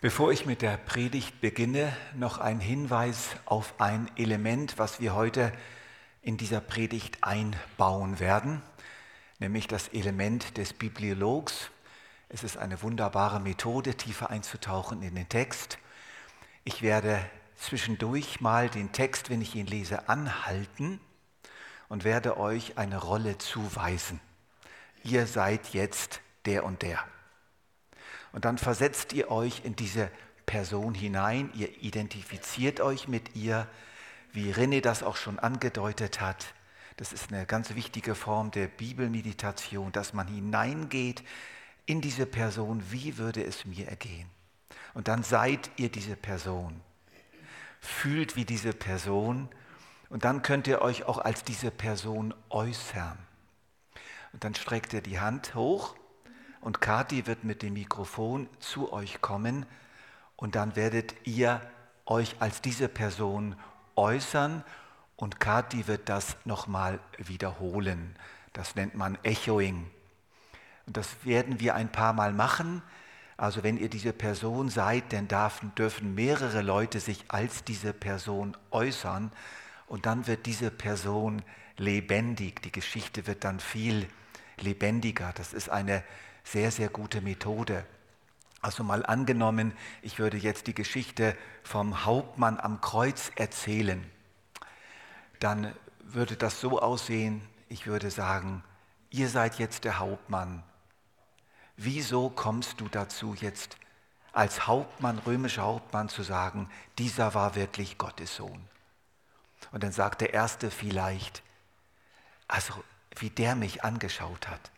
Bevor ich mit der Predigt beginne, noch ein Hinweis auf ein Element, was wir heute in dieser Predigt einbauen werden, nämlich das Element des Bibliologs. Es ist eine wunderbare Methode, tiefer einzutauchen in den Text. Ich werde zwischendurch mal den Text, wenn ich ihn lese, anhalten und werde euch eine Rolle zuweisen. Ihr seid jetzt der und der. Und dann versetzt ihr euch in diese Person hinein, ihr identifiziert euch mit ihr, wie René das auch schon angedeutet hat. Das ist eine ganz wichtige Form der Bibelmeditation, dass man hineingeht in diese Person, wie würde es mir ergehen. Und dann seid ihr diese Person, fühlt wie diese Person und dann könnt ihr euch auch als diese Person äußern. Und dann streckt ihr die Hand hoch und Kathi wird mit dem Mikrofon zu euch kommen und dann werdet ihr euch als diese Person äußern und Kathi wird das nochmal wiederholen. Das nennt man Echoing. Und das werden wir ein paar Mal machen. Also wenn ihr diese Person seid, dann dürfen mehrere Leute sich als diese Person äußern und dann wird diese Person lebendig. Die Geschichte wird dann viel lebendiger. Das ist eine sehr, sehr gute Methode. Also mal angenommen, ich würde jetzt die Geschichte vom Hauptmann am Kreuz erzählen, dann würde das so aussehen, ich würde sagen, ihr seid jetzt der Hauptmann. Wieso kommst du dazu jetzt als Hauptmann, römischer Hauptmann zu sagen, dieser war wirklich Gottes Sohn? Und dann sagt der Erste vielleicht, also wie der mich angeschaut hat,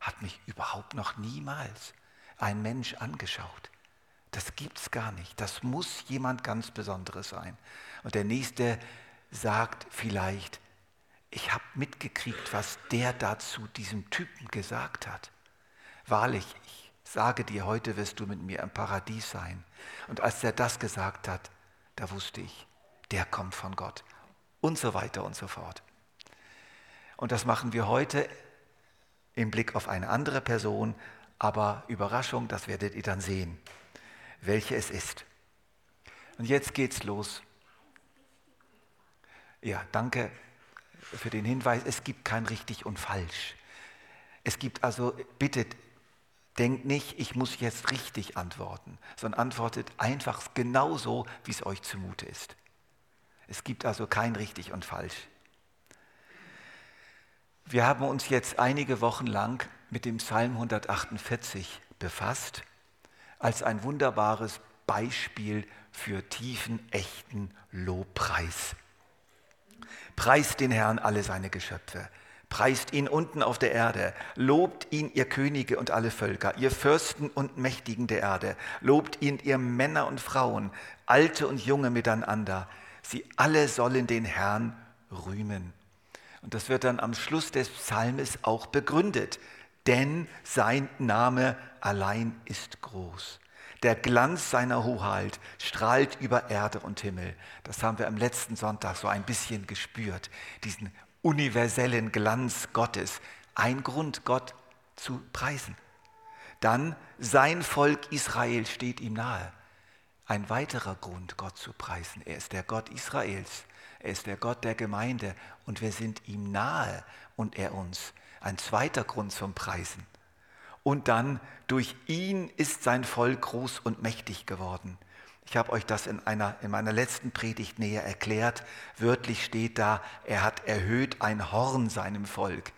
hat mich überhaupt noch niemals ein Mensch angeschaut. Das gibt's gar nicht. Das muss jemand ganz Besonderes sein. Und der nächste sagt vielleicht, ich habe mitgekriegt, was der dazu diesem Typen gesagt hat. Wahrlich, ich sage dir, heute wirst du mit mir im Paradies sein. Und als er das gesagt hat, da wusste ich, der kommt von Gott. Und so weiter und so fort. Und das machen wir heute im Blick auf eine andere Person, aber Überraschung, das werdet ihr dann sehen, welche es ist. Und jetzt geht's los. Ja, danke für den Hinweis. Es gibt kein richtig und falsch. Es gibt also, bitte, denkt nicht, ich muss jetzt richtig antworten, sondern antwortet einfach genauso, wie es euch zumute ist. Es gibt also kein richtig und falsch. Wir haben uns jetzt einige Wochen lang mit dem Psalm 148 befasst, als ein wunderbares Beispiel für tiefen, echten Lobpreis. Preist den Herrn alle seine Geschöpfe, preist ihn unten auf der Erde, lobt ihn ihr Könige und alle Völker, ihr Fürsten und Mächtigen der Erde, lobt ihn ihr Männer und Frauen, alte und junge miteinander, sie alle sollen den Herrn rühmen. Und das wird dann am Schluss des Psalmes auch begründet. Denn sein Name allein ist groß. Der Glanz seiner Hoheit strahlt über Erde und Himmel. Das haben wir am letzten Sonntag so ein bisschen gespürt. Diesen universellen Glanz Gottes. Ein Grund, Gott zu preisen. Dann sein Volk Israel steht ihm nahe. Ein weiterer Grund, Gott zu preisen. Er ist der Gott Israels. Er ist der Gott der Gemeinde und wir sind ihm nahe und er uns. Ein zweiter Grund zum Preisen. Und dann, durch ihn ist sein Volk groß und mächtig geworden. Ich habe euch das in, einer, in meiner letzten Predigt näher erklärt. Wörtlich steht da, er hat erhöht ein Horn seinem Volk.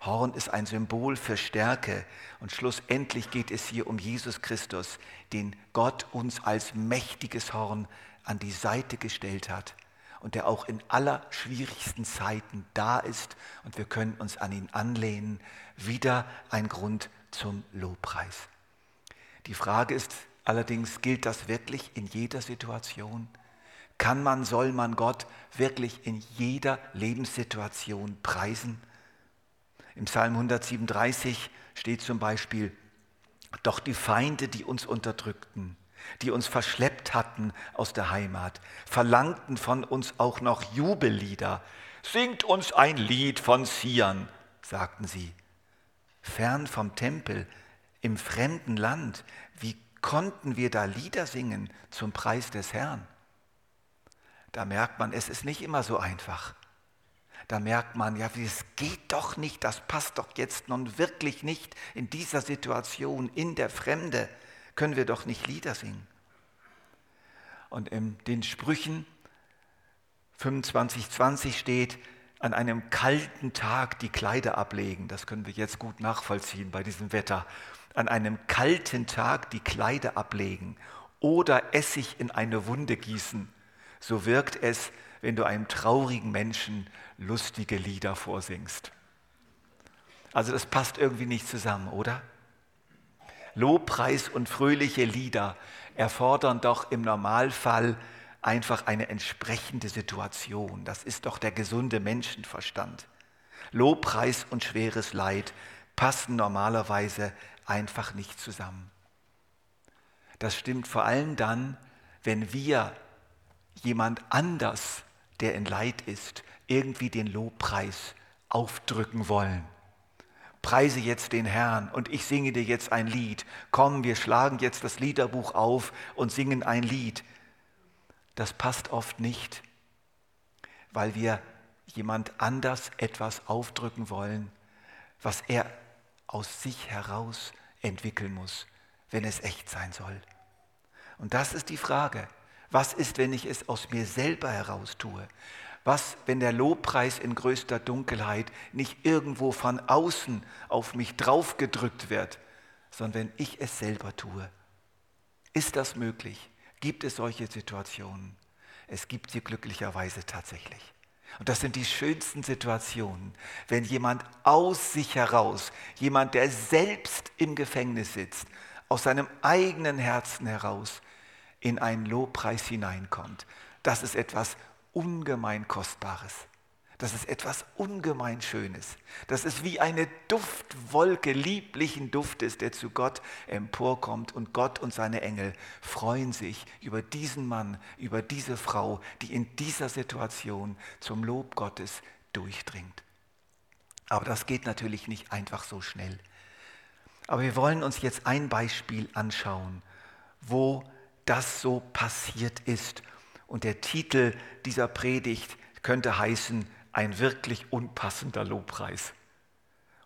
Horn ist ein Symbol für Stärke. Und schlussendlich geht es hier um Jesus Christus, den Gott uns als mächtiges Horn an die Seite gestellt hat und der auch in allerschwierigsten Zeiten da ist und wir können uns an ihn anlehnen. Wieder ein Grund zum Lobpreis. Die Frage ist allerdings, gilt das wirklich in jeder Situation? Kann man, soll man Gott wirklich in jeder Lebenssituation preisen? Im Psalm 137 steht zum Beispiel, doch die Feinde, die uns unterdrückten, die uns verschleppt hatten aus der Heimat, verlangten von uns auch noch Jubellieder. Singt uns ein Lied von Zion, sagten sie. Fern vom Tempel, im fremden Land, wie konnten wir da Lieder singen zum Preis des Herrn. Da merkt man, es ist nicht immer so einfach. Da merkt man, ja, es geht doch nicht, das passt doch jetzt nun wirklich nicht in dieser Situation, in der Fremde, können wir doch nicht Lieder singen. Und in den Sprüchen 25, 20 steht, an einem kalten Tag die Kleider ablegen. Das können wir jetzt gut nachvollziehen bei diesem Wetter. An einem kalten Tag die Kleider ablegen oder Essig in eine Wunde gießen. So wirkt es, wenn du einem traurigen Menschen lustige Lieder vorsingst. Also das passt irgendwie nicht zusammen, oder? Lobpreis und fröhliche Lieder erfordern doch im Normalfall einfach eine entsprechende Situation. Das ist doch der gesunde Menschenverstand. Lobpreis und schweres Leid passen normalerweise einfach nicht zusammen. Das stimmt vor allem dann, wenn wir jemand anders, der in Leid ist, irgendwie den Lobpreis aufdrücken wollen. Preise jetzt den Herrn und ich singe dir jetzt ein Lied. Komm, wir schlagen jetzt das Liederbuch auf und singen ein Lied das passt oft nicht, weil wir jemand anders etwas aufdrücken wollen, was er aus sich heraus entwickeln muss, wenn es echt sein soll. Und das ist die Frage. Was ist, wenn ich es aus mir selber heraus tue? Was, wenn der Lobpreis in größter Dunkelheit nicht irgendwo von außen auf mich draufgedrückt wird, sondern wenn ich es selber tue? Ist das möglich? gibt es solche Situationen. Es gibt sie glücklicherweise tatsächlich. Und das sind die schönsten Situationen, wenn jemand aus sich heraus, jemand, der selbst im Gefängnis sitzt, aus seinem eigenen Herzen heraus in einen Lobpreis hineinkommt. Das ist etwas ungemein Kostbares. Das ist etwas ungemein Schönes. Das ist wie eine Duftwolke lieblichen Duftes, der zu Gott emporkommt und Gott und seine Engel freuen sich über diesen Mann, über diese Frau, die in dieser Situation zum Lob Gottes durchdringt. Aber das geht natürlich nicht einfach so schnell. Aber wir wollen uns jetzt ein Beispiel anschauen, wo das so passiert ist. Und der Titel dieser Predigt könnte heißen, ein wirklich unpassender Lobpreis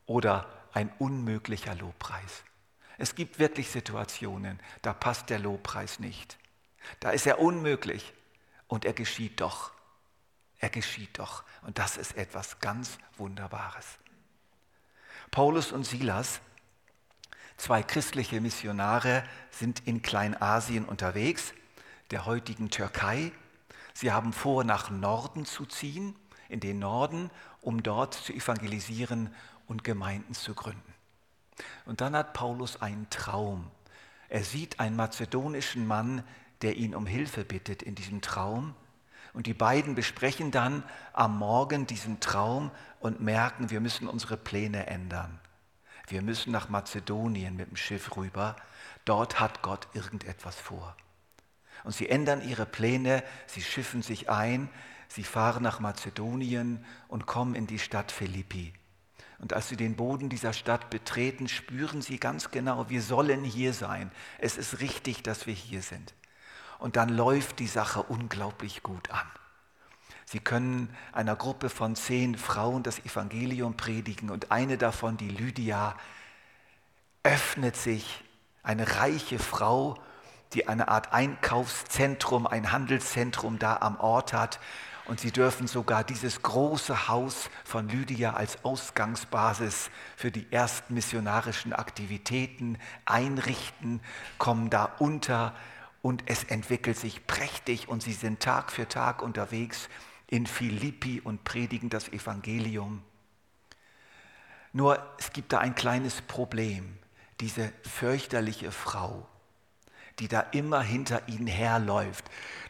oder ein unmöglicher Lobpreis. Es gibt wirklich Situationen, da passt der Lobpreis nicht. Da ist er unmöglich und er geschieht doch. Er geschieht doch. Und das ist etwas ganz Wunderbares. Paulus und Silas, zwei christliche Missionare, sind in Kleinasien unterwegs, der heutigen Türkei. Sie haben vor, nach Norden zu ziehen in den Norden, um dort zu evangelisieren und Gemeinden zu gründen. Und dann hat Paulus einen Traum. Er sieht einen mazedonischen Mann, der ihn um Hilfe bittet in diesem Traum. Und die beiden besprechen dann am Morgen diesen Traum und merken, wir müssen unsere Pläne ändern. Wir müssen nach Mazedonien mit dem Schiff rüber. Dort hat Gott irgendetwas vor. Und sie ändern ihre Pläne, sie schiffen sich ein, Sie fahren nach Mazedonien und kommen in die Stadt Philippi. Und als sie den Boden dieser Stadt betreten, spüren sie ganz genau, wir sollen hier sein. Es ist richtig, dass wir hier sind. Und dann läuft die Sache unglaublich gut an. Sie können einer Gruppe von zehn Frauen das Evangelium predigen und eine davon, die Lydia, öffnet sich, eine reiche Frau, die eine Art Einkaufszentrum, ein Handelszentrum da am Ort hat und sie dürfen sogar dieses große Haus von Lydia als Ausgangsbasis für die ersten missionarischen Aktivitäten einrichten, kommen da unter und es entwickelt sich prächtig und sie sind Tag für Tag unterwegs in Philippi und predigen das Evangelium. Nur es gibt da ein kleines Problem. Diese fürchterliche Frau, die da immer hinter ihnen herläuft.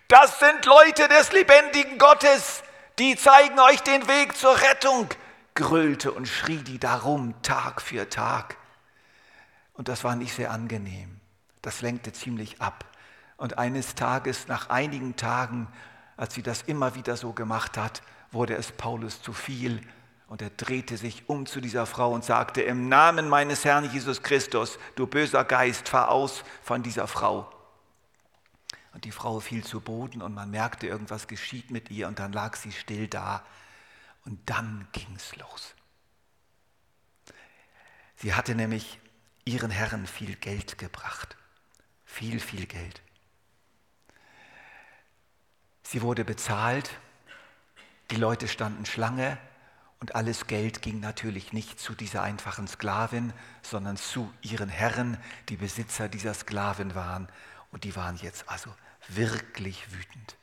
Das sind Leute des lebendigen Gottes, die zeigen euch den Weg zur Rettung, grüllte und schrie die darum Tag für Tag. Und das war nicht sehr angenehm. Das lenkte ziemlich ab. Und eines Tages, nach einigen Tagen, als sie das immer wieder so gemacht hat, wurde es Paulus zu viel Und er drehte sich um zu dieser Frau und sagte, im Namen meines Herrn Jesus Christus, du böser Geist, fahr aus von dieser Frau. Und die Frau fiel zu Boden und man merkte, irgendwas geschieht mit ihr und dann lag sie still da. Und dann ging es los. Sie hatte nämlich ihren Herren viel Geld gebracht. Viel, viel Geld. Sie wurde bezahlt, die Leute standen Schlange und alles Geld ging natürlich nicht zu dieser einfachen Sklavin, sondern zu ihren Herren, die Besitzer dieser Sklaven waren. Und die waren jetzt also wirklich wütend.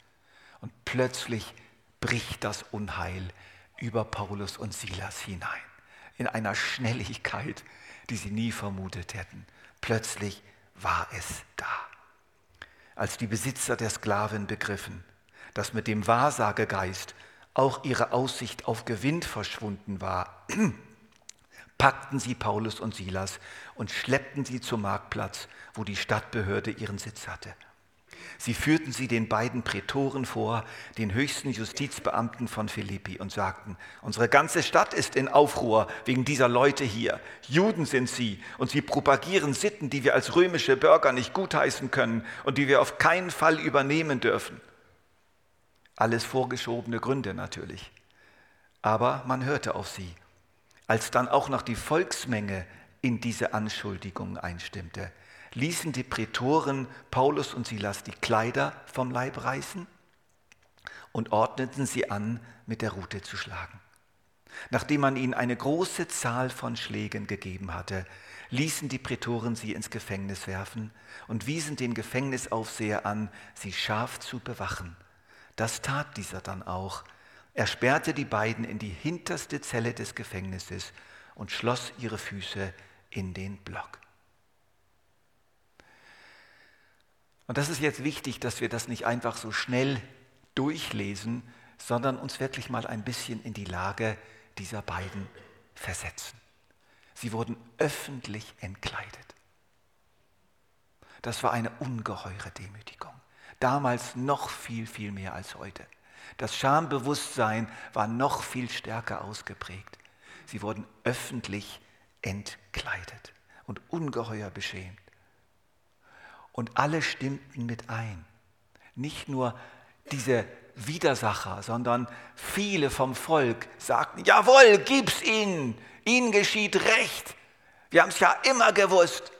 Und plötzlich bricht das Unheil über Paulus und Silas hinein. In einer Schnelligkeit, die sie nie vermutet hätten. Plötzlich war es da. Als die Besitzer der Sklaven begriffen, dass mit dem Wahrsagegeist auch ihre Aussicht auf Gewinn verschwunden war, packten sie Paulus und Silas und schleppten sie zum Marktplatz, wo die Stadtbehörde ihren Sitz hatte. Sie führten sie den beiden Prätoren vor, den höchsten Justizbeamten von Philippi, und sagten, unsere ganze Stadt ist in Aufruhr wegen dieser Leute hier. Juden sind sie, und sie propagieren Sitten, die wir als römische Bürger nicht gutheißen können und die wir auf keinen Fall übernehmen dürfen. Alles vorgeschobene Gründe natürlich. Aber man hörte auf sie. Als dann auch noch die Volksmenge in diese Anschuldigungen einstimmte, ließen die Prätoren Paulus und Silas die Kleider vom Leib reißen und ordneten sie an, mit der Rute zu schlagen. Nachdem man ihnen eine große Zahl von Schlägen gegeben hatte, ließen die Prätoren sie ins Gefängnis werfen und wiesen den Gefängnisaufseher an, sie scharf zu bewachen. Das tat dieser dann auch. Er sperrte die beiden in die hinterste Zelle des Gefängnisses und schloss ihre Füße in den Block. Und das ist jetzt wichtig, dass wir das nicht einfach so schnell durchlesen, sondern uns wirklich mal ein bisschen in die Lage dieser beiden versetzen. Sie wurden öffentlich entkleidet. Das war eine ungeheure Demütigung. Damals noch viel, viel mehr als heute. Das Schambewusstsein war noch viel stärker ausgeprägt. Sie wurden öffentlich entkleidet und ungeheuer beschämt. Und alle stimmten mit ein. Nicht nur diese Widersacher, sondern viele vom Volk sagten, jawohl, gib's ihnen, ihnen geschieht Recht. Wir haben es ja immer gewusst.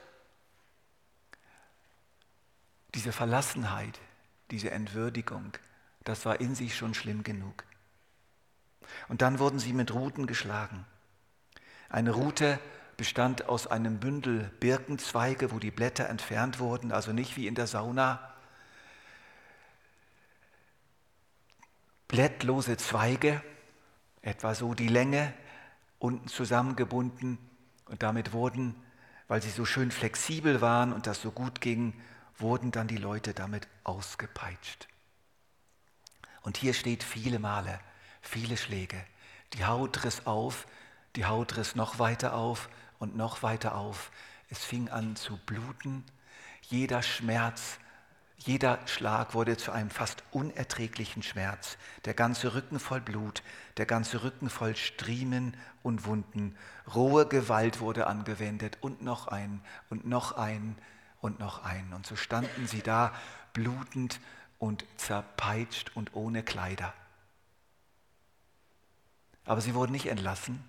Diese Verlassenheit, diese Entwürdigung, das war in sich schon schlimm genug. Und dann wurden sie mit Ruten geschlagen. Eine Rute bestand aus einem Bündel Birkenzweige, wo die Blätter entfernt wurden, also nicht wie in der Sauna. Blättlose Zweige, etwa so die Länge, unten zusammengebunden und damit wurden, weil sie so schön flexibel waren und das so gut ging, wurden dann die Leute damit ausgepeitscht. Und hier steht viele Male, viele Schläge. Die Haut riss auf, die Haut riss noch weiter auf und noch weiter auf. Es fing an zu bluten. Jeder Schmerz, jeder Schlag wurde zu einem fast unerträglichen Schmerz. Der ganze Rücken voll Blut, der ganze Rücken voll Striemen und Wunden. Rohe Gewalt wurde angewendet und noch ein und noch ein und noch ein. Und so standen sie da, blutend und zerpeitscht und ohne Kleider. Aber sie wurden nicht entlassen.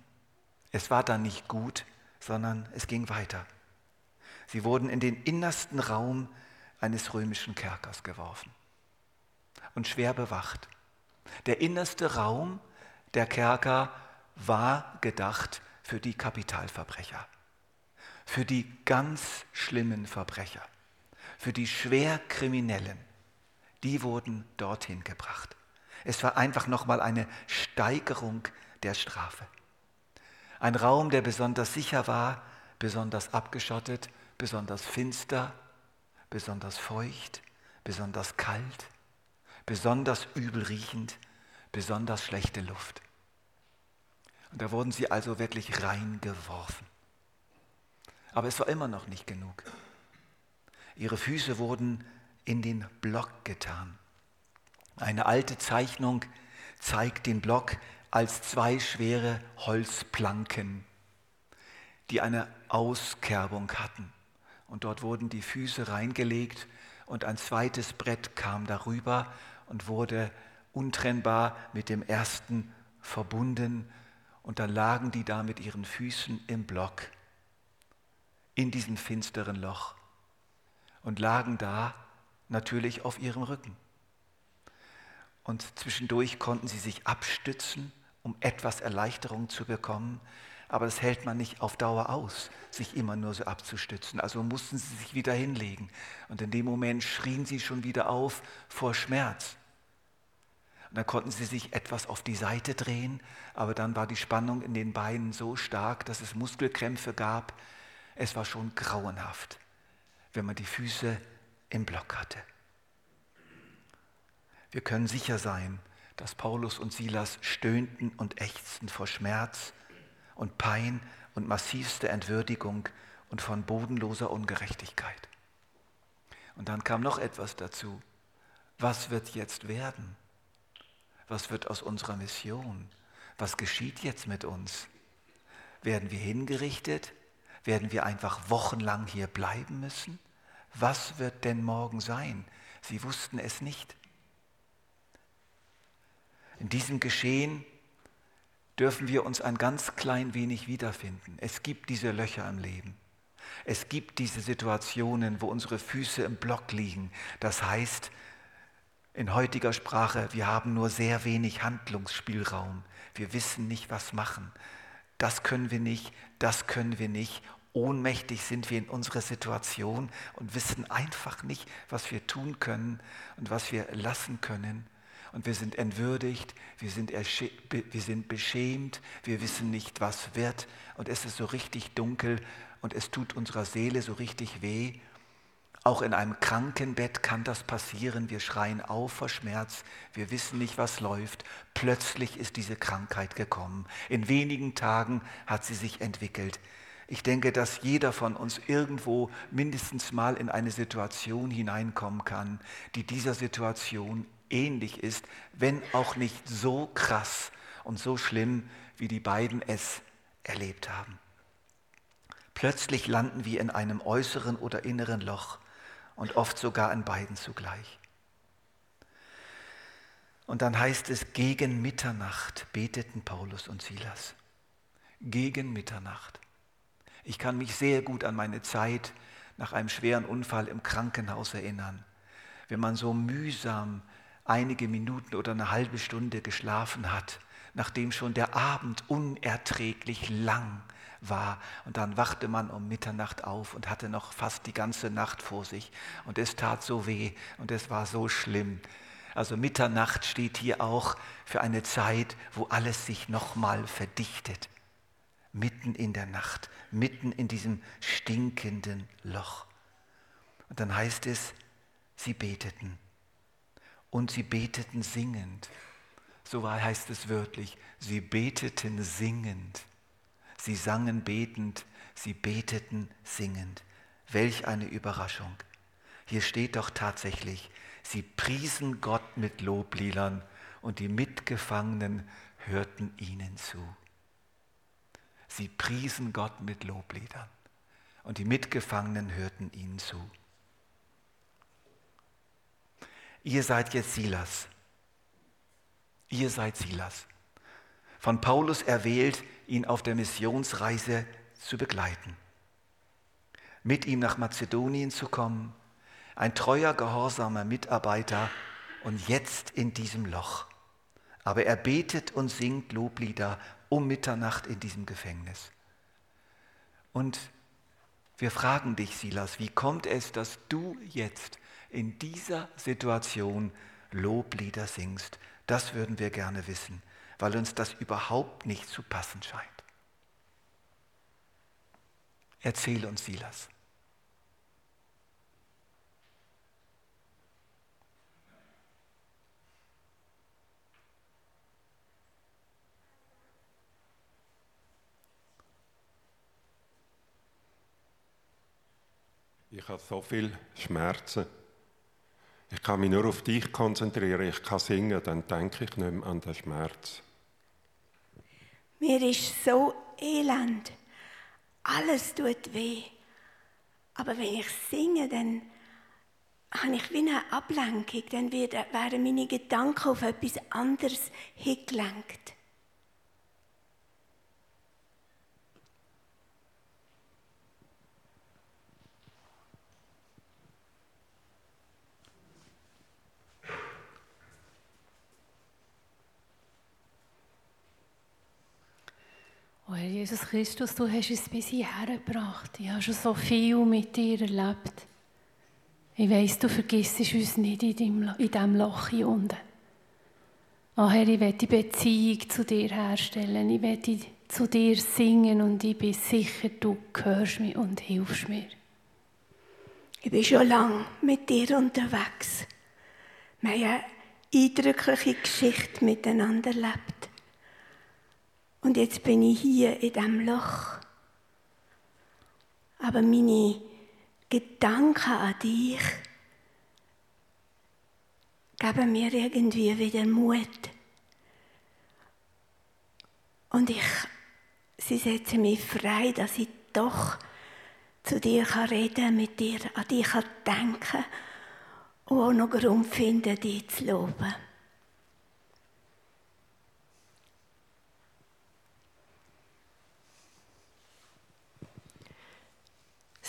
Es war dann nicht gut, sondern es ging weiter. Sie wurden in den innersten Raum eines römischen Kerkers geworfen und schwer bewacht. Der innerste Raum der Kerker war gedacht für die Kapitalverbrecher, für die ganz schlimmen Verbrecher, für die Schwerkriminellen. Die wurden dorthin gebracht. Es war einfach nochmal eine Steigerung der Strafe. Ein Raum, der besonders sicher war, besonders abgeschottet, besonders finster, besonders feucht, besonders kalt, besonders übel riechend, besonders schlechte Luft. Und da wurden sie also wirklich reingeworfen. Aber es war immer noch nicht genug. Ihre Füße wurden in den Block getan. Eine alte Zeichnung zeigt den Block als zwei schwere Holzplanken, die eine Auskerbung hatten. Und dort wurden die Füße reingelegt und ein zweites Brett kam darüber und wurde untrennbar mit dem ersten verbunden. Und dann lagen die da mit ihren Füßen im Block in diesem finsteren Loch und lagen da natürlich auf ihrem Rücken. Und zwischendurch konnten sie sich abstützen, um etwas Erleichterung zu bekommen. Aber das hält man nicht auf Dauer aus, sich immer nur so abzustützen. Also mussten sie sich wieder hinlegen. Und in dem Moment schrien sie schon wieder auf vor Schmerz. Und dann konnten sie sich etwas auf die Seite drehen, aber dann war die Spannung in den Beinen so stark, dass es Muskelkrämpfe gab. Es war schon grauenhaft, wenn man die Füße im Block hatte. Wir können sicher sein, dass Paulus und Silas stöhnten und ächzten vor Schmerz und Pein und massivste Entwürdigung und von bodenloser Ungerechtigkeit. Und dann kam noch etwas dazu. Was wird jetzt werden? Was wird aus unserer Mission? Was geschieht jetzt mit uns? Werden wir hingerichtet? Werden wir einfach wochenlang hier bleiben müssen? Was wird denn morgen sein? Sie wussten es nicht. In diesem Geschehen dürfen wir uns ein ganz klein wenig wiederfinden. Es gibt diese Löcher im Leben. Es gibt diese Situationen, wo unsere Füße im Block liegen. Das heißt, in heutiger Sprache, wir haben nur sehr wenig Handlungsspielraum. Wir wissen nicht, was machen. Das können wir nicht, das können wir nicht. Ohnmächtig sind wir in unserer Situation und wissen einfach nicht, was wir tun können und was wir lassen können und wir sind entwürdigt, wir sind, wir sind beschämt, wir wissen nicht, was wird und es ist so richtig dunkel und es tut unserer Seele so richtig weh. Auch in einem Krankenbett kann das passieren. Wir schreien auf vor Schmerz. Wir wissen nicht, was läuft. Plötzlich ist diese Krankheit gekommen. In wenigen Tagen hat sie sich entwickelt. Ich denke, dass jeder von uns irgendwo mindestens mal in eine Situation hineinkommen kann, die dieser Situation ähnlich ist, wenn auch nicht so krass und so schlimm, wie die beiden es erlebt haben. Plötzlich landen wir in einem äußeren oder inneren Loch und oft sogar in beiden zugleich. Und dann heißt es, gegen Mitternacht beteten Paulus und Silas. Gegen Mitternacht. Ich kann mich sehr gut an meine Zeit nach einem schweren Unfall im Krankenhaus erinnern, wenn man so mühsam einige Minuten oder eine halbe Stunde geschlafen hat, nachdem schon der Abend unerträglich lang war. Und dann wachte man um Mitternacht auf und hatte noch fast die ganze Nacht vor sich. Und es tat so weh und es war so schlimm. Also Mitternacht steht hier auch für eine Zeit, wo alles sich nochmal verdichtet. Mitten in der Nacht, mitten in diesem stinkenden Loch. Und dann heißt es, sie beteten und sie beteten singend. So heißt es wörtlich, sie beteten singend. Sie sangen betend, sie beteten singend. Welch eine Überraschung. Hier steht doch tatsächlich, sie priesen Gott mit Lobliedern und die Mitgefangenen hörten ihnen zu. Sie priesen Gott mit Lobliedern und die Mitgefangenen hörten ihnen zu ihr seid jetzt Silas. Ihr seid Silas. Von Paulus erwählt, ihn auf der Missionsreise zu begleiten. Mit ihm nach Mazedonien zu kommen, ein treuer, gehorsamer Mitarbeiter und jetzt in diesem Loch. Aber er betet und singt Loblieder um Mitternacht in diesem Gefängnis. Und wir fragen dich, Silas, wie kommt es, dass du jetzt in dieser Situation Loblieder singst. Das würden wir gerne wissen, weil uns das überhaupt nicht zu passen scheint. Erzähl uns, Silas. Ich habe so viel Schmerzen ich kann mich nur auf dich konzentrieren, ich kann singen, dann denke ich nicht mehr an den Schmerz. Mir ist so elend. Alles tut weh. Aber wenn ich singe, dann habe ich wie eine Ablenkung. Dann werden meine Gedanken auf etwas anderes hingelenkt. Herr Jesus Christus, du hast uns bis hierher gebracht. Ich habe schon so viel mit dir erlebt. Ich weiss, du vergisst uns nicht in diesem Loch hier unten. Oh Herr, ich will die Beziehung zu dir herstellen. Ich will zu dir singen und ich bin sicher, du hörst mich und hilfst mir. Ich bin schon lange mit dir unterwegs. Wir haben eine eindrückliche Geschichte miteinander erlebt. Und jetzt bin ich hier in diesem Loch. Aber meine Gedanken an dich geben mir irgendwie wieder Mut. Und ich, sie setzen mich frei, dass ich doch zu dir kann reden mit dir an dich kann denken und auch noch Grund finden, dich zu loben.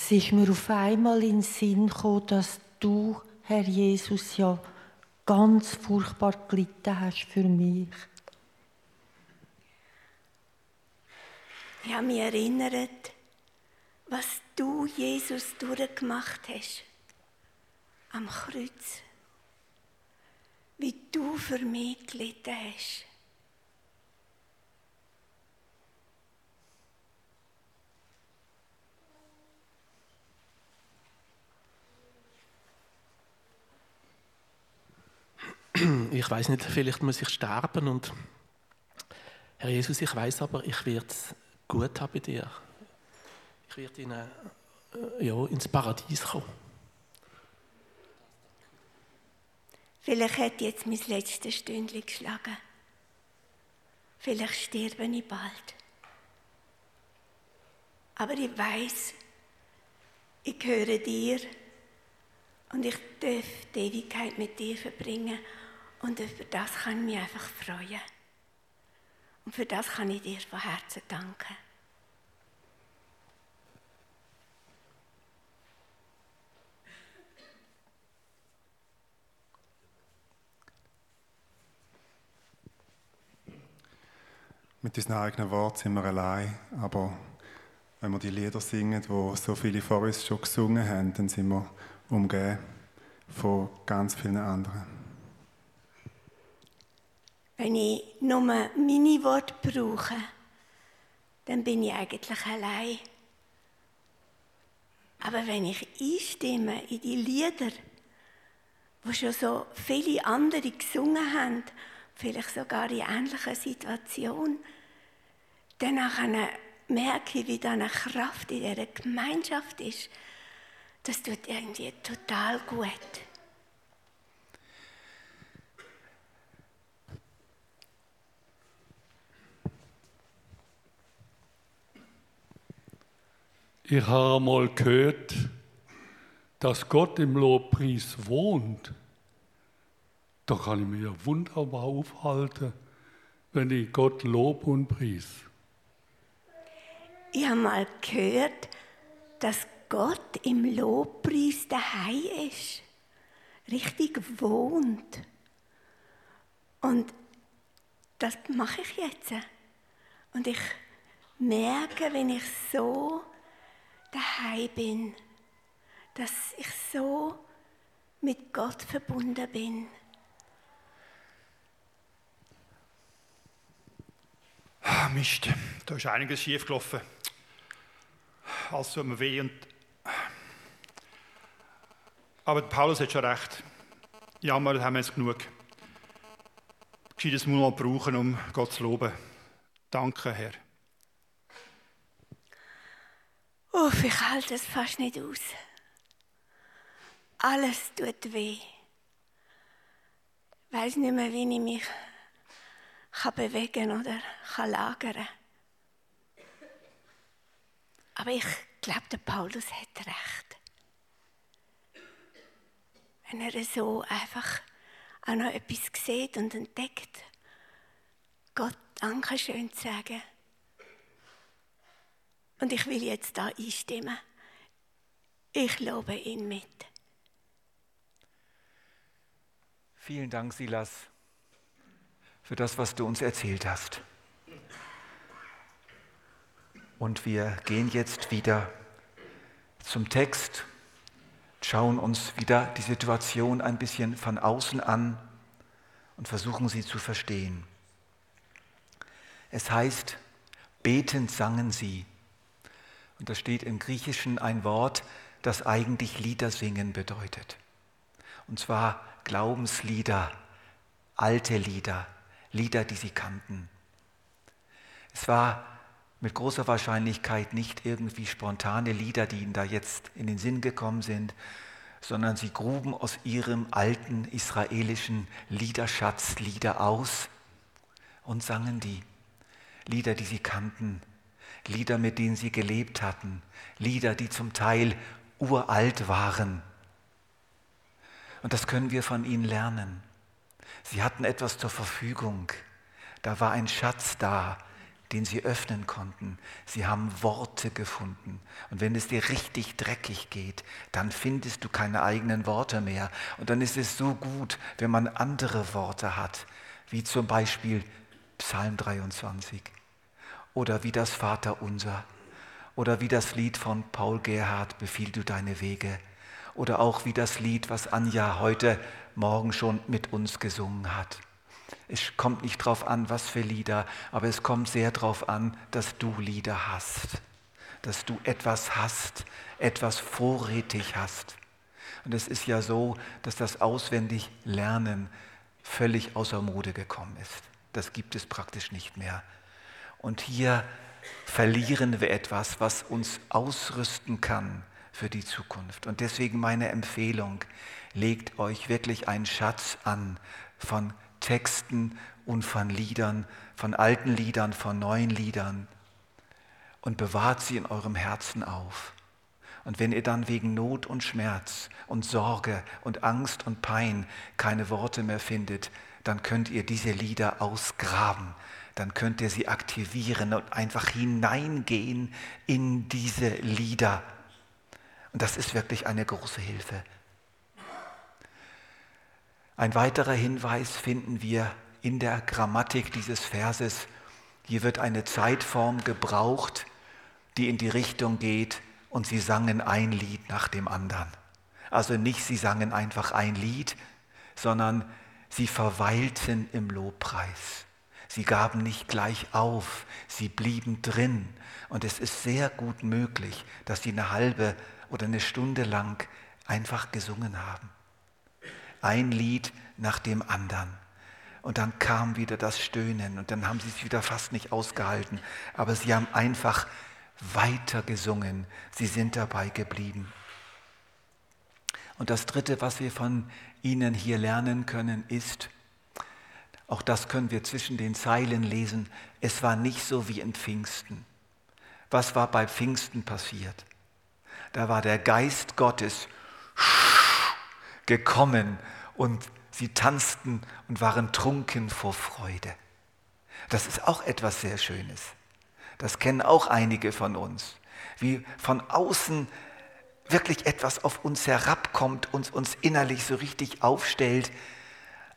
Es ist mir auf einmal in den Sinn gekommen, dass du, Herr Jesus, ja ganz furchtbar gelitten hast für mich. Ich habe mich erinnert, was du, Jesus, durchgemacht hast am Kreuz. Wie du für mich gelitten hast. Ich weiß nicht, vielleicht muss ich sterben und Herr Jesus, ich weiß aber, ich werde es gut haben bei dir. Ich werde in, äh, ja, ins Paradies kommen. Vielleicht hat jetzt mein letztes Stündchen geschlagen. Vielleicht sterbe ich bald. Aber ich weiß, ich gehöre dir und ich darf die Ewigkeit mit dir verbringen. Und über das kann ich mich einfach freuen. Und für das kann ich dir von Herzen danken. Mit unseren eigenen Worten sind wir allein, aber wenn wir die Lieder singen, die so viele vor uns schon gesungen haben, dann sind wir umgeben von ganz vielen anderen. Wenn ich nur meine Worte brauche, dann bin ich eigentlich allein. Aber wenn ich einstimme in die Lieder, wo schon so viele andere gesungen haben, vielleicht sogar in ähnlicher Situation, dann merke ich, wie da eine Kraft in dieser Gemeinschaft ist. Das tut irgendwie total gut. Ich habe einmal gehört, dass Gott im Lobpreis wohnt. Da kann ich mich ja wunderbar aufhalten, wenn ich Gott lobe und pries. Ich habe mal gehört, dass Gott im Lobpreis daheim ist, richtig wohnt. Und das mache ich jetzt. Und ich merke, wenn ich so daheim bin, dass ich so mit Gott verbunden bin. Ah, Mist, da ist einiges schief gelaufen. Alles tut mir weh und aber Paulus hat schon recht. Jammer haben wir jetzt genug. Gescheites muss man brauchen, um Gott zu loben. Danke, Herr. Uff, ich halte es fast nicht aus. Alles tut weh. Ich weiß nicht mehr, wie ich mich kann bewegen oder kann lagern Aber ich glaube, der Paulus hat recht. Wenn er so einfach auch noch etwas sieht und entdeckt, Gott Dankeschön zu sagen. Und ich will jetzt da einstimmen. Ich lobe ihn mit. Vielen Dank, Silas, für das, was du uns erzählt hast. Und wir gehen jetzt wieder zum Text, schauen uns wieder die Situation ein bisschen von außen an und versuchen sie zu verstehen. Es heißt, betend sangen sie. Und da steht im Griechischen ein Wort, das eigentlich Liedersingen bedeutet. Und zwar Glaubenslieder, alte Lieder, Lieder, die sie kannten. Es war mit großer Wahrscheinlichkeit nicht irgendwie spontane Lieder, die ihnen da jetzt in den Sinn gekommen sind, sondern sie gruben aus ihrem alten israelischen Liederschatz Lieder aus und sangen die. Lieder, die sie kannten, Lieder, mit denen sie gelebt hatten, Lieder, die zum Teil uralt waren und das können wir von ihnen lernen. Sie hatten etwas zur Verfügung. Da war ein Schatz da, den sie öffnen konnten. Sie haben Worte gefunden. Und wenn es dir richtig dreckig geht, dann findest du keine eigenen Worte mehr. Und dann ist es so gut, wenn man andere Worte hat, wie zum Beispiel Psalm 23 oder wie das Vaterunser oder wie das Lied von Paul Gerhard, Befiehl du deine Wege oder auch wie das Lied, was Anja heute Morgen schon mit uns gesungen hat. Es kommt nicht darauf an, was für Lieder, aber es kommt sehr darauf an, dass du Lieder hast, dass du etwas hast, etwas vorrätig hast. Und es ist ja so, dass das auswendig Lernen völlig außer Mode gekommen ist. Das gibt es praktisch nicht mehr. Und hier verlieren wir etwas, was uns ausrüsten kann für die Zukunft. Und deswegen meine Empfehlung, legt euch wirklich einen Schatz an von Texten und von Liedern, von alten Liedern, von neuen Liedern und bewahrt sie in eurem Herzen auf. Und wenn ihr dann wegen Not und Schmerz und Sorge und Angst und Pein keine Worte mehr findet, dann könnt ihr diese Lieder ausgraben, dann könnt ihr sie aktivieren und einfach hineingehen in diese Lieder und das ist wirklich eine große Hilfe. Ein weiterer Hinweis finden wir in der Grammatik dieses Verses. Hier wird eine Zeitform gebraucht, die in die Richtung geht, und sie sangen ein Lied nach dem anderen. Also nicht sie sangen einfach ein Lied, sondern sie verweilten im Lobpreis. Sie gaben nicht gleich auf, sie blieben drin. Und es ist sehr gut möglich, dass sie eine halbe oder eine Stunde lang einfach gesungen haben. Ein Lied nach dem anderen. Und dann kam wieder das Stöhnen und dann haben sie es wieder fast nicht ausgehalten. Aber sie haben einfach weiter gesungen. Sie sind dabei geblieben. Und das Dritte, was wir von ihnen hier lernen können, ist, auch das können wir zwischen den Zeilen lesen, es war nicht so wie in Pfingsten. Was war bei Pfingsten passiert? da war der Geist Gottes gekommen und sie tanzten und waren trunken vor Freude. Das ist auch etwas sehr Schönes. Das kennen auch einige von uns. Wie von außen wirklich etwas auf uns herabkommt und uns innerlich so richtig aufstellt.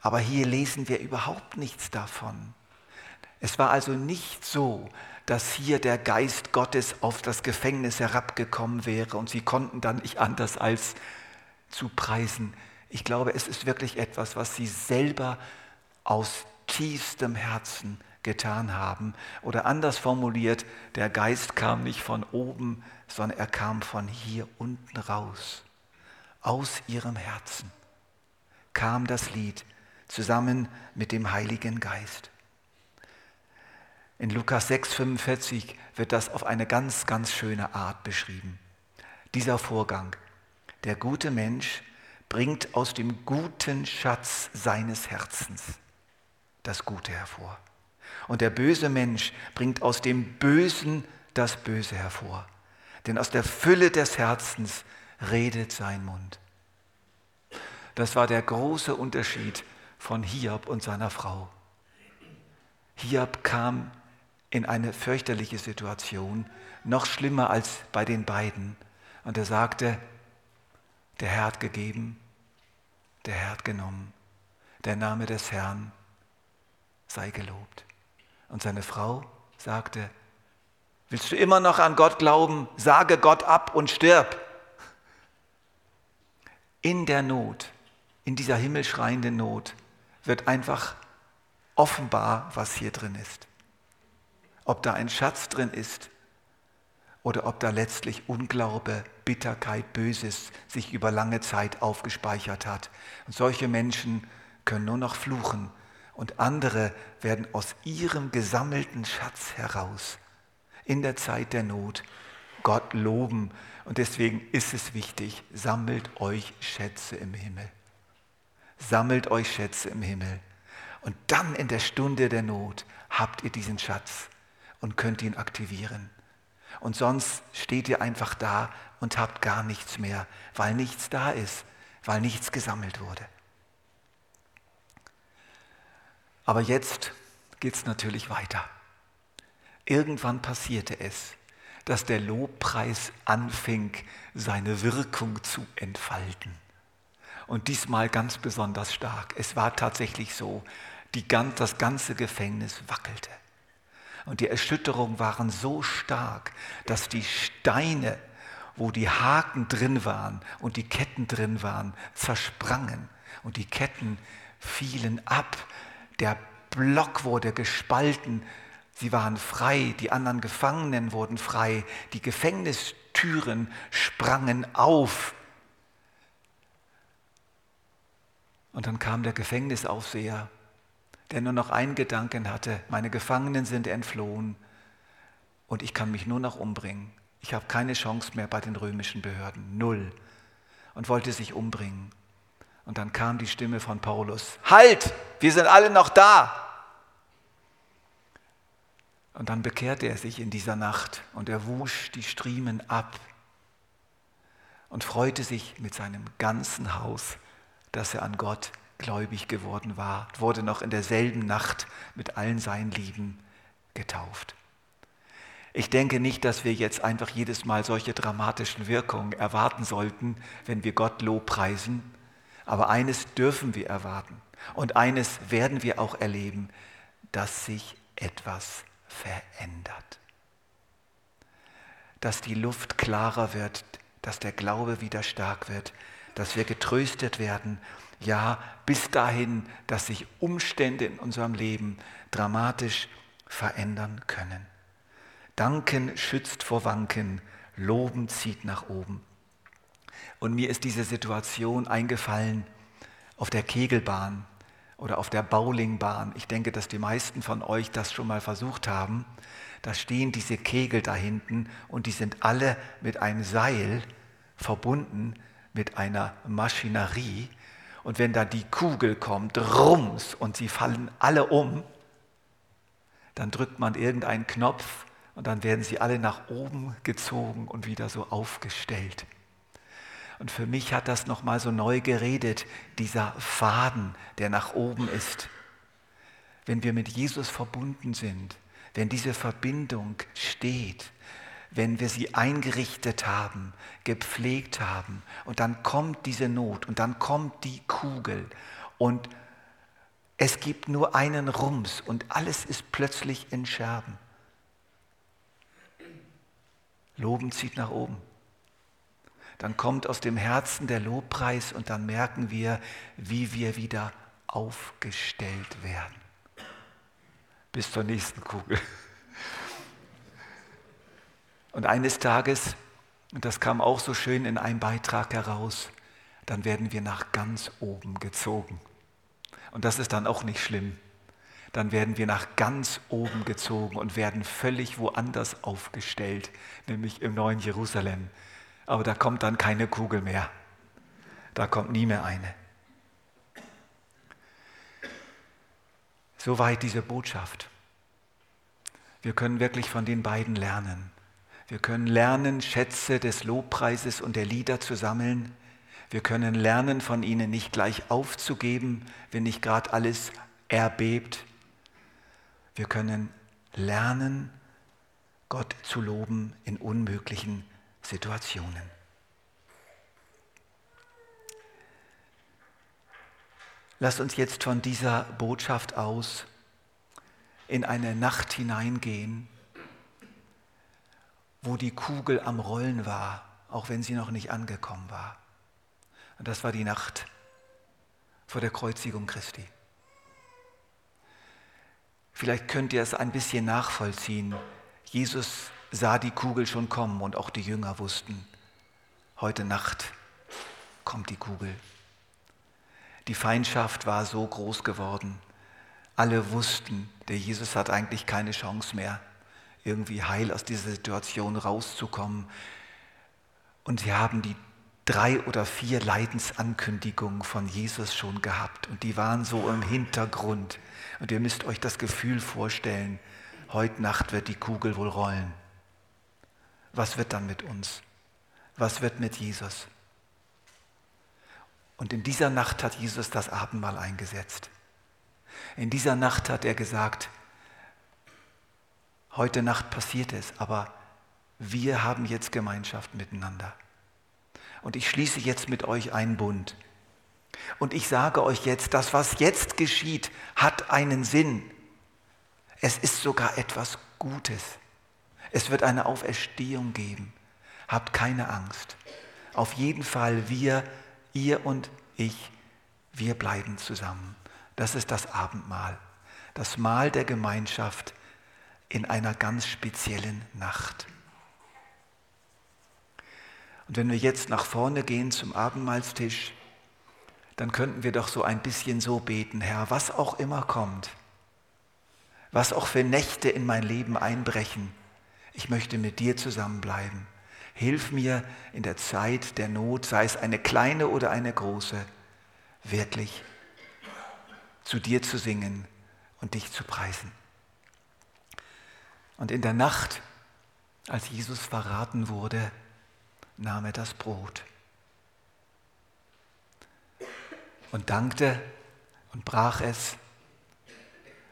Aber hier lesen wir überhaupt nichts davon. Es war also nicht so, dass hier der Geist Gottes auf das Gefängnis herabgekommen wäre und sie konnten dann nicht anders als zu preisen. Ich glaube, es ist wirklich etwas, was sie selber aus tiefstem Herzen getan haben. Oder anders formuliert, der Geist kam nicht von oben, sondern er kam von hier unten raus. Aus ihrem Herzen kam das Lied zusammen mit dem Heiligen Geist. In Lukas 6,45 wird das auf eine ganz, ganz schöne Art beschrieben. Dieser Vorgang. Der gute Mensch bringt aus dem guten Schatz seines Herzens das Gute hervor. Und der böse Mensch bringt aus dem Bösen das Böse hervor. denn aus der Fülle des Herzens redet sein Mund. Das war der große Unterschied von Hiob und seiner Frau. Hiob kam in eine fürchterliche Situation, noch schlimmer als bei den beiden. Und er sagte, der Herr hat gegeben, der Herr hat genommen, der Name des Herrn sei gelobt. Und seine Frau sagte, willst du immer noch an Gott glauben, sage Gott ab und stirb. In der Not, in dieser himmelschreienden Not, wird einfach offenbar, was hier drin ist. Ob da ein Schatz drin ist oder ob da letztlich Unglaube, Bitterkeit, Böses sich über lange Zeit aufgespeichert hat. Und solche Menschen können nur noch fluchen und andere werden aus ihrem gesammelten Schatz heraus in der Zeit der Not Gott loben. Und deswegen ist es wichtig, sammelt euch Schätze im Himmel. Sammelt euch Schätze im Himmel. Und dann in der Stunde der Not habt ihr diesen Schatz und könnt ihn aktivieren. Und sonst steht ihr einfach da und habt gar nichts mehr, weil nichts da ist, weil nichts gesammelt wurde. Aber jetzt geht es natürlich weiter. Irgendwann passierte es, dass der Lobpreis anfing, seine Wirkung zu entfalten. Und diesmal ganz besonders stark. Es war tatsächlich so, die, das ganze Gefängnis wackelte. Und die Erschütterungen waren so stark, dass die Steine, wo die Haken drin waren und die Ketten drin waren, zersprangen. Und die Ketten fielen ab. Der Block wurde gespalten. Sie waren frei. Die anderen Gefangenen wurden frei. Die Gefängnistüren sprangen auf. Und dann kam der Gefängnisaufseher der nur noch einen Gedanken hatte, meine Gefangenen sind entflohen und ich kann mich nur noch umbringen. Ich habe keine Chance mehr bei den römischen Behörden, null. Und wollte sich umbringen. Und dann kam die Stimme von Paulus, halt, wir sind alle noch da. Und dann bekehrte er sich in dieser Nacht und er wusch die Striemen ab und freute sich mit seinem ganzen Haus, dass er an Gott gläubig geworden war, wurde noch in derselben Nacht mit allen seinen Lieben getauft. Ich denke nicht, dass wir jetzt einfach jedes Mal solche dramatischen Wirkungen erwarten sollten, wenn wir Gott lobpreisen. Aber eines dürfen wir erwarten und eines werden wir auch erleben, dass sich etwas verändert. Dass die Luft klarer wird, dass der Glaube wieder stark wird, dass wir getröstet werden ja, bis dahin, dass sich Umstände in unserem Leben dramatisch verändern können. Danken schützt vor Wanken, Loben zieht nach oben. Und mir ist diese Situation eingefallen auf der Kegelbahn oder auf der Bowlingbahn. Ich denke, dass die meisten von euch das schon mal versucht haben. Da stehen diese Kegel da hinten und die sind alle mit einem Seil verbunden, mit einer Maschinerie, und wenn da die Kugel kommt, rums, und sie fallen alle um, dann drückt man irgendeinen Knopf und dann werden sie alle nach oben gezogen und wieder so aufgestellt. Und für mich hat das nochmal so neu geredet, dieser Faden, der nach oben ist. Wenn wir mit Jesus verbunden sind, wenn diese Verbindung steht, wenn wir sie eingerichtet haben, gepflegt haben. Und dann kommt diese Not und dann kommt die Kugel und es gibt nur einen Rums und alles ist plötzlich in Scherben. Loben zieht nach oben. Dann kommt aus dem Herzen der Lobpreis und dann merken wir, wie wir wieder aufgestellt werden. Bis zur nächsten Kugel. Und eines Tages, und das kam auch so schön in einem Beitrag heraus, dann werden wir nach ganz oben gezogen. Und das ist dann auch nicht schlimm. Dann werden wir nach ganz oben gezogen und werden völlig woanders aufgestellt, nämlich im neuen Jerusalem. Aber da kommt dann keine Kugel mehr. Da kommt nie mehr eine. Soweit diese Botschaft. Wir können wirklich von den beiden lernen. Wir können lernen, Schätze des Lobpreises und der Lieder zu sammeln. Wir können lernen, von ihnen nicht gleich aufzugeben, wenn nicht gerade alles erbebt. Wir können lernen, Gott zu loben in unmöglichen Situationen. Lass uns jetzt von dieser Botschaft aus in eine Nacht hineingehen, wo die Kugel am Rollen war, auch wenn sie noch nicht angekommen war. Und das war die Nacht vor der Kreuzigung Christi. Vielleicht könnt ihr es ein bisschen nachvollziehen. Jesus sah die Kugel schon kommen und auch die Jünger wussten, heute Nacht kommt die Kugel. Die Feindschaft war so groß geworden. Alle wussten, der Jesus hat eigentlich keine Chance mehr, irgendwie heil aus dieser Situation rauszukommen. Und sie haben die drei oder vier Leidensankündigungen von Jesus schon gehabt. Und die waren so im Hintergrund. Und ihr müsst euch das Gefühl vorstellen, heute Nacht wird die Kugel wohl rollen. Was wird dann mit uns? Was wird mit Jesus? Und in dieser Nacht hat Jesus das Abendmahl eingesetzt. In dieser Nacht hat er gesagt, heute Nacht passiert es, aber wir haben jetzt Gemeinschaft miteinander. Und ich schließe jetzt mit euch einen Bund. Und ich sage euch jetzt, das, was jetzt geschieht, hat einen Sinn. Es ist sogar etwas Gutes. Es wird eine Auferstehung geben. Habt keine Angst. Auf jeden Fall, wir ihr und ich, wir bleiben zusammen. Das ist das Abendmahl, das Mahl der Gemeinschaft in einer ganz speziellen Nacht. Und wenn wir jetzt nach vorne gehen zum Abendmahlstisch, dann könnten wir doch so ein bisschen so beten, Herr, was auch immer kommt, was auch für Nächte in mein Leben einbrechen, ich möchte mit dir zusammenbleiben. Hilf mir in der Zeit der Not, sei es eine kleine oder eine große, wirklich zu dir zu singen und dich zu preisen. Und in der Nacht, als Jesus verraten wurde, nahm er das Brot und dankte und brach es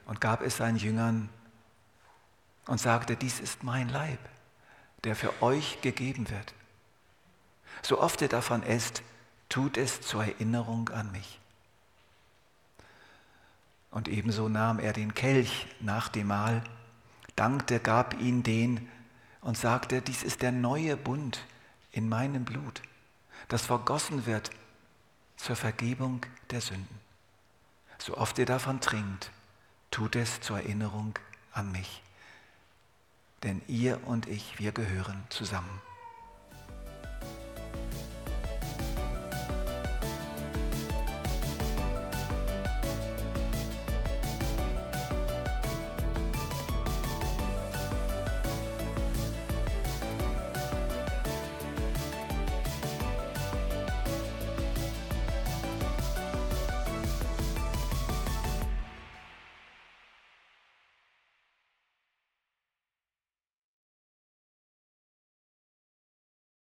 und gab es seinen Jüngern und sagte, dies ist mein Leib der für euch gegeben wird. So oft ihr davon esst, tut es zur Erinnerung an mich. Und ebenso nahm er den Kelch nach dem Mahl, dankte, gab ihn den und sagte, dies ist der neue Bund in meinem Blut, das vergossen wird zur Vergebung der Sünden. So oft ihr davon trinkt, tut es zur Erinnerung an mich denn ihr und ich, wir gehören zusammen.